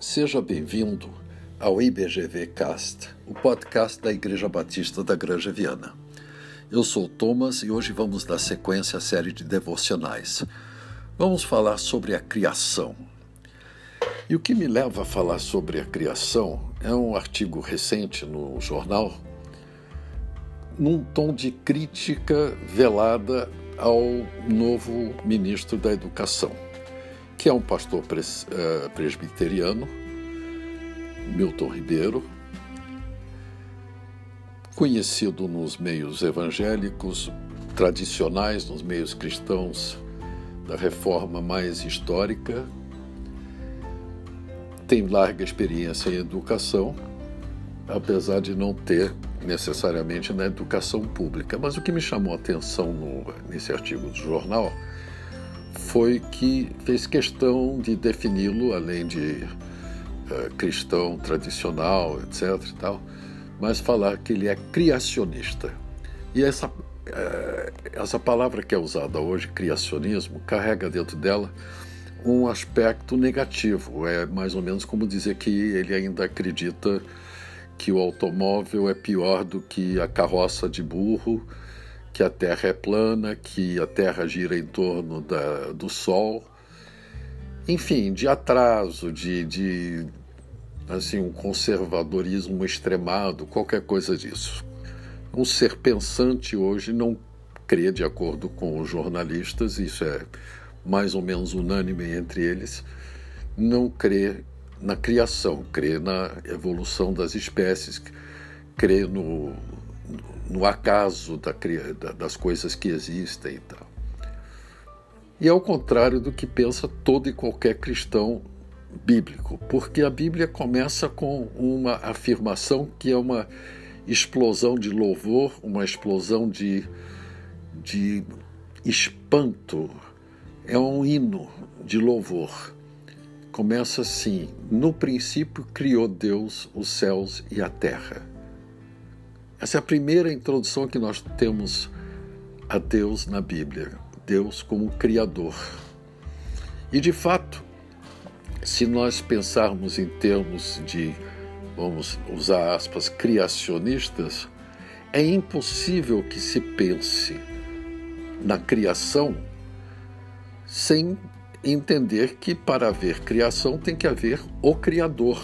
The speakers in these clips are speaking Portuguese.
Seja bem-vindo ao IBGV Cast, o podcast da Igreja Batista da Granja Viana. Eu sou Thomas e hoje vamos dar sequência à série de devocionais. Vamos falar sobre a criação. E o que me leva a falar sobre a criação é um artigo recente no jornal, num tom de crítica velada ao novo ministro da Educação que é um pastor uh, presbiteriano, Milton Ribeiro, conhecido nos meios evangélicos tradicionais, nos meios cristãos da reforma mais histórica, tem larga experiência em educação, apesar de não ter necessariamente na educação pública. Mas o que me chamou a atenção no, nesse artigo do jornal foi que fez questão de defini-lo, além de uh, cristão tradicional, etc. E tal, mas falar que ele é criacionista. E essa, uh, essa palavra que é usada hoje, criacionismo, carrega dentro dela um aspecto negativo. É mais ou menos como dizer que ele ainda acredita que o automóvel é pior do que a carroça de burro que a Terra é plana, que a Terra gira em torno da, do Sol, enfim, de atraso, de, de assim um conservadorismo extremado, qualquer coisa disso. Um ser pensante hoje não crê, de acordo com os jornalistas, isso é mais ou menos unânime entre eles, não crê na criação, crê na evolução das espécies, crê no, no acaso da, das coisas que existem e tal. E ao contrário do que pensa todo e qualquer cristão bíblico, porque a Bíblia começa com uma afirmação que é uma explosão de louvor, uma explosão de, de espanto, é um hino de louvor. Começa assim: No princípio criou Deus os céus e a terra. Essa é a primeira introdução que nós temos a Deus na Bíblia, Deus como Criador. E de fato, se nós pensarmos em termos de, vamos usar aspas, criacionistas, é impossível que se pense na criação sem entender que para haver criação tem que haver o Criador.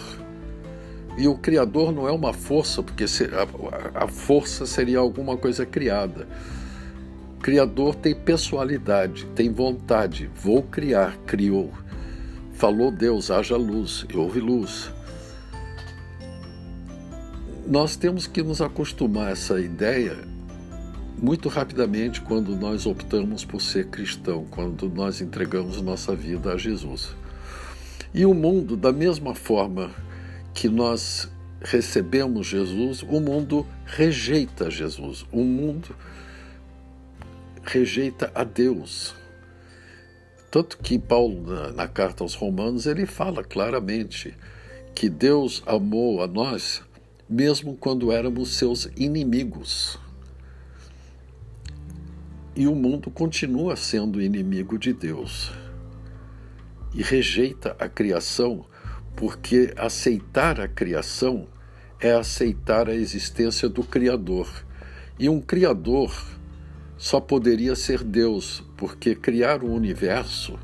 E o Criador não é uma força, porque a força seria alguma coisa criada. O Criador tem pessoalidade, tem vontade. Vou criar, criou. Falou Deus, haja luz, e houve luz. Nós temos que nos acostumar a essa ideia muito rapidamente quando nós optamos por ser cristão, quando nós entregamos nossa vida a Jesus. E o mundo, da mesma forma que nós recebemos Jesus, o mundo rejeita Jesus, o mundo rejeita a Deus. Tanto que Paulo, na, na, carta aos Romanos, ele fala claramente que Deus amou a nós mesmo quando éramos seus inimigos. E o mundo continua sendo inimigo de Deus e rejeita a criação porque aceitar a criação é aceitar a existência do Criador. E um Criador só poderia ser Deus, porque criar o universo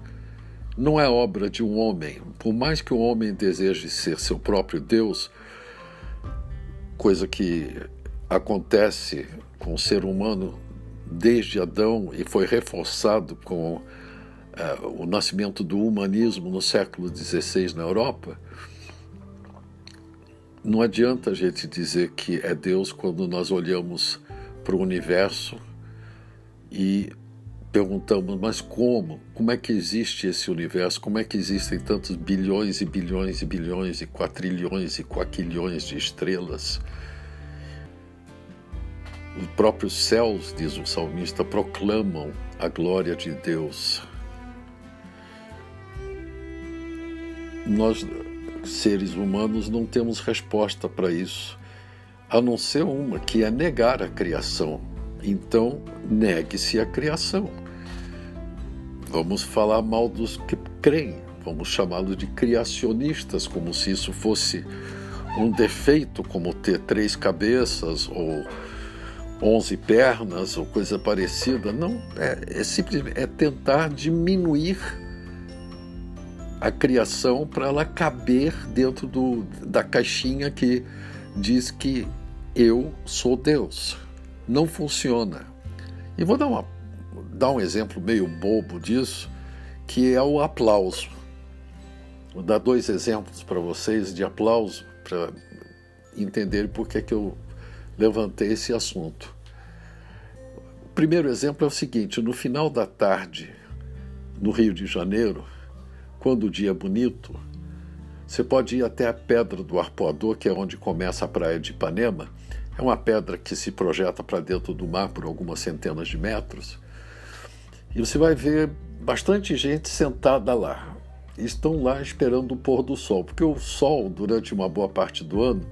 não é obra de um homem. Por mais que o homem deseje ser seu próprio Deus, coisa que acontece com o ser humano desde Adão e foi reforçado com uh, o nascimento do humanismo no século XVI na Europa, não adianta a gente dizer que é Deus quando nós olhamos para o universo e perguntamos, mas como? Como é que existe esse universo? Como é que existem tantos bilhões e bilhões e bilhões e quatrilhões e quaquilhões de estrelas? Os próprios céus, diz o salmista, proclamam a glória de Deus. Nós, seres humanos, não temos resposta para isso, a não ser uma, que é negar a criação. Então, negue-se a criação. Vamos falar mal dos que creem, vamos chamá-los de criacionistas, como se isso fosse um defeito, como ter três cabeças ou onze pernas ou coisa parecida. Não, é, é simplesmente é tentar diminuir a criação para ela caber dentro do, da caixinha que diz que eu sou Deus. Não funciona. E vou dar, uma, dar um exemplo meio bobo disso, que é o aplauso. Vou dar dois exemplos para vocês de aplauso para entenderem por que, que eu levantei esse assunto. O primeiro exemplo é o seguinte: no final da tarde, no Rio de Janeiro, quando o dia é bonito, você pode ir até a Pedra do Arpoador, que é onde começa a praia de Ipanema. É uma pedra que se projeta para dentro do mar por algumas centenas de metros. E você vai ver bastante gente sentada lá. Estão lá esperando o pôr do sol, porque o sol, durante uma boa parte do ano,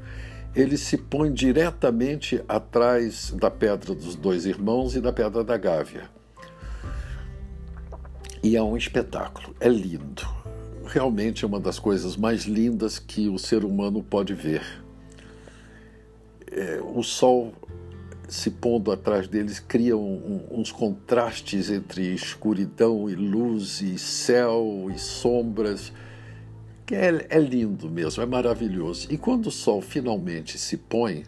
ele se põe diretamente atrás da Pedra dos Dois Irmãos e da Pedra da Gávea. E é um espetáculo, é lindo. Realmente é uma das coisas mais lindas que o ser humano pode ver. É, o sol se pondo atrás deles cria um, um, uns contrastes entre escuridão e luz, e céu e sombras. É, é lindo mesmo, é maravilhoso. E quando o sol finalmente se põe,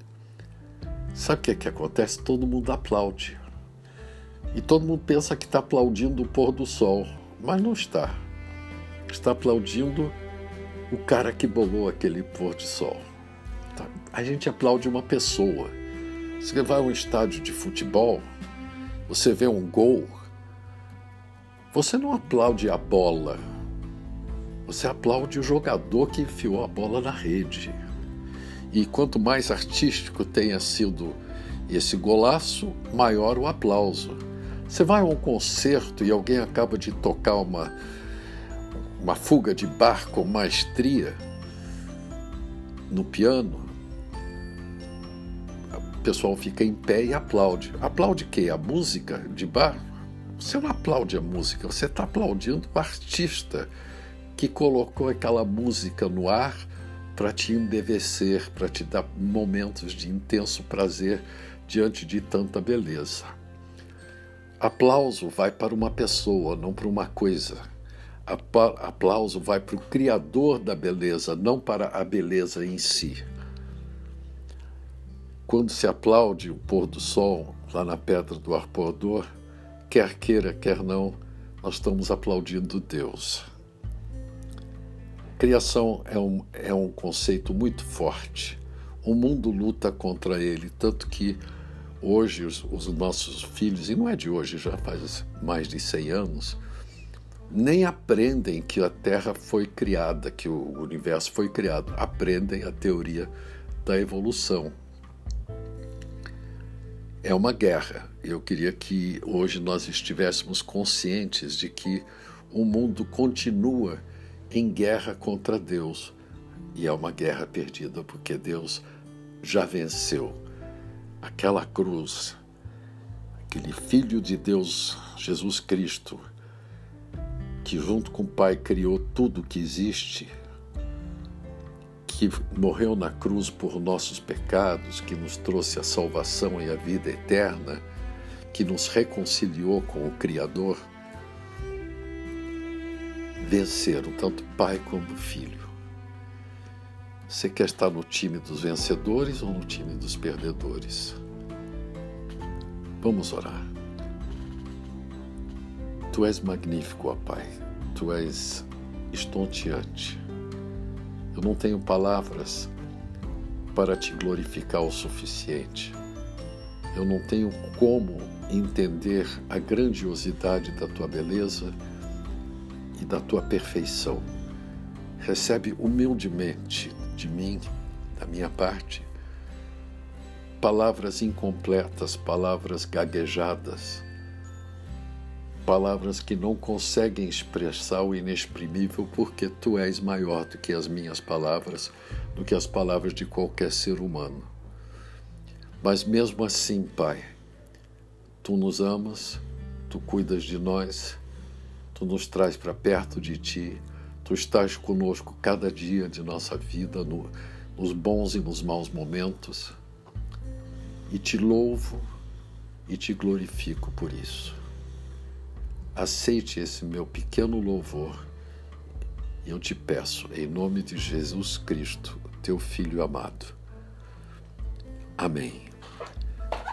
sabe o que, é que acontece? Todo mundo aplaude. E todo mundo pensa que está aplaudindo o pôr do sol, mas não está. Está aplaudindo o cara que bolou aquele pôr de sol. Tá? A gente aplaude uma pessoa você vai a um estádio de futebol, você vê um gol, você não aplaude a bola, você aplaude o jogador que enfiou a bola na rede. E quanto mais artístico tenha sido esse golaço, maior o aplauso. Você vai a um concerto e alguém acaba de tocar uma, uma fuga de bar com maestria no piano, pessoal fica em pé e aplaude. Aplaude quê? A música de bar? Você não aplaude a música, você está aplaudindo o artista que colocou aquela música no ar para te embevecer, para te dar momentos de intenso prazer diante de tanta beleza. Aplauso vai para uma pessoa, não para uma coisa. Aplauso vai para o Criador da beleza, não para a beleza em si. Quando se aplaude o pôr do sol lá na pedra do arpoador, quer queira, quer não, nós estamos aplaudindo Deus. Criação é um, é um conceito muito forte. O mundo luta contra ele, tanto que hoje os, os, nossos filhos, e não é de hoje, já faz mais de 100 anos, nem aprendem que a Terra foi criada, que o universo foi criado. Aprendem a teoria da evolução é uma guerra. Eu queria que hoje nós estivéssemos conscientes de que o mundo continua em guerra contra Deus. E é uma guerra perdida porque Deus já venceu. Aquela cruz, aquele Filho de Deus, Jesus Cristo, que junto com o Pai criou tudo que existe que morreu na cruz por nossos pecados, que nos trouxe a salvação e a vida eterna, que nos reconciliou com o Criador, venceram tanto Pai como Filho. Você quer estar no time dos vencedores ou no time dos perdedores? Vamos orar. Tu és magnífico, ó Pai. Tu és estonteante. Eu não tenho palavras para te glorificar o suficiente. Eu não tenho como entender a grandiosidade da tua beleza e da tua perfeição. Recebe humildemente de mim, da minha parte, palavras incompletas, palavras gaguejadas palavras que não conseguem expressar o inexprimível, porque tu és maior do que as minhas palavras, do que as palavras de qualquer ser humano. Mas mesmo assim, Pai, tu nos amas, tu cuidas de nós, tu nos traz para perto de ti, Tu estás conosco cada dia de nossa vida, no, nos bons e nos maus momentos, e te louvo e te glorifico por isso. Aceite esse meu pequeno louvor e eu te peço, em nome de Jesus Cristo, teu Filho amado. Amém.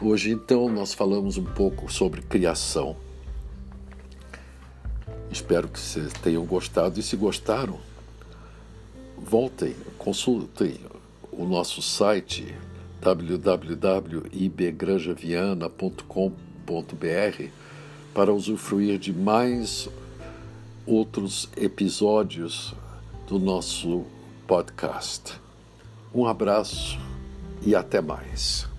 Hoje, então, nós falamos um pouco sobre criação. Espero que vocês tenham gostado e, se gostaram, voltem, consultem o nosso site www.ibgranjaviana.com.br para usufruir de mais outros episódios do nosso podcast. Um abraço e até mais.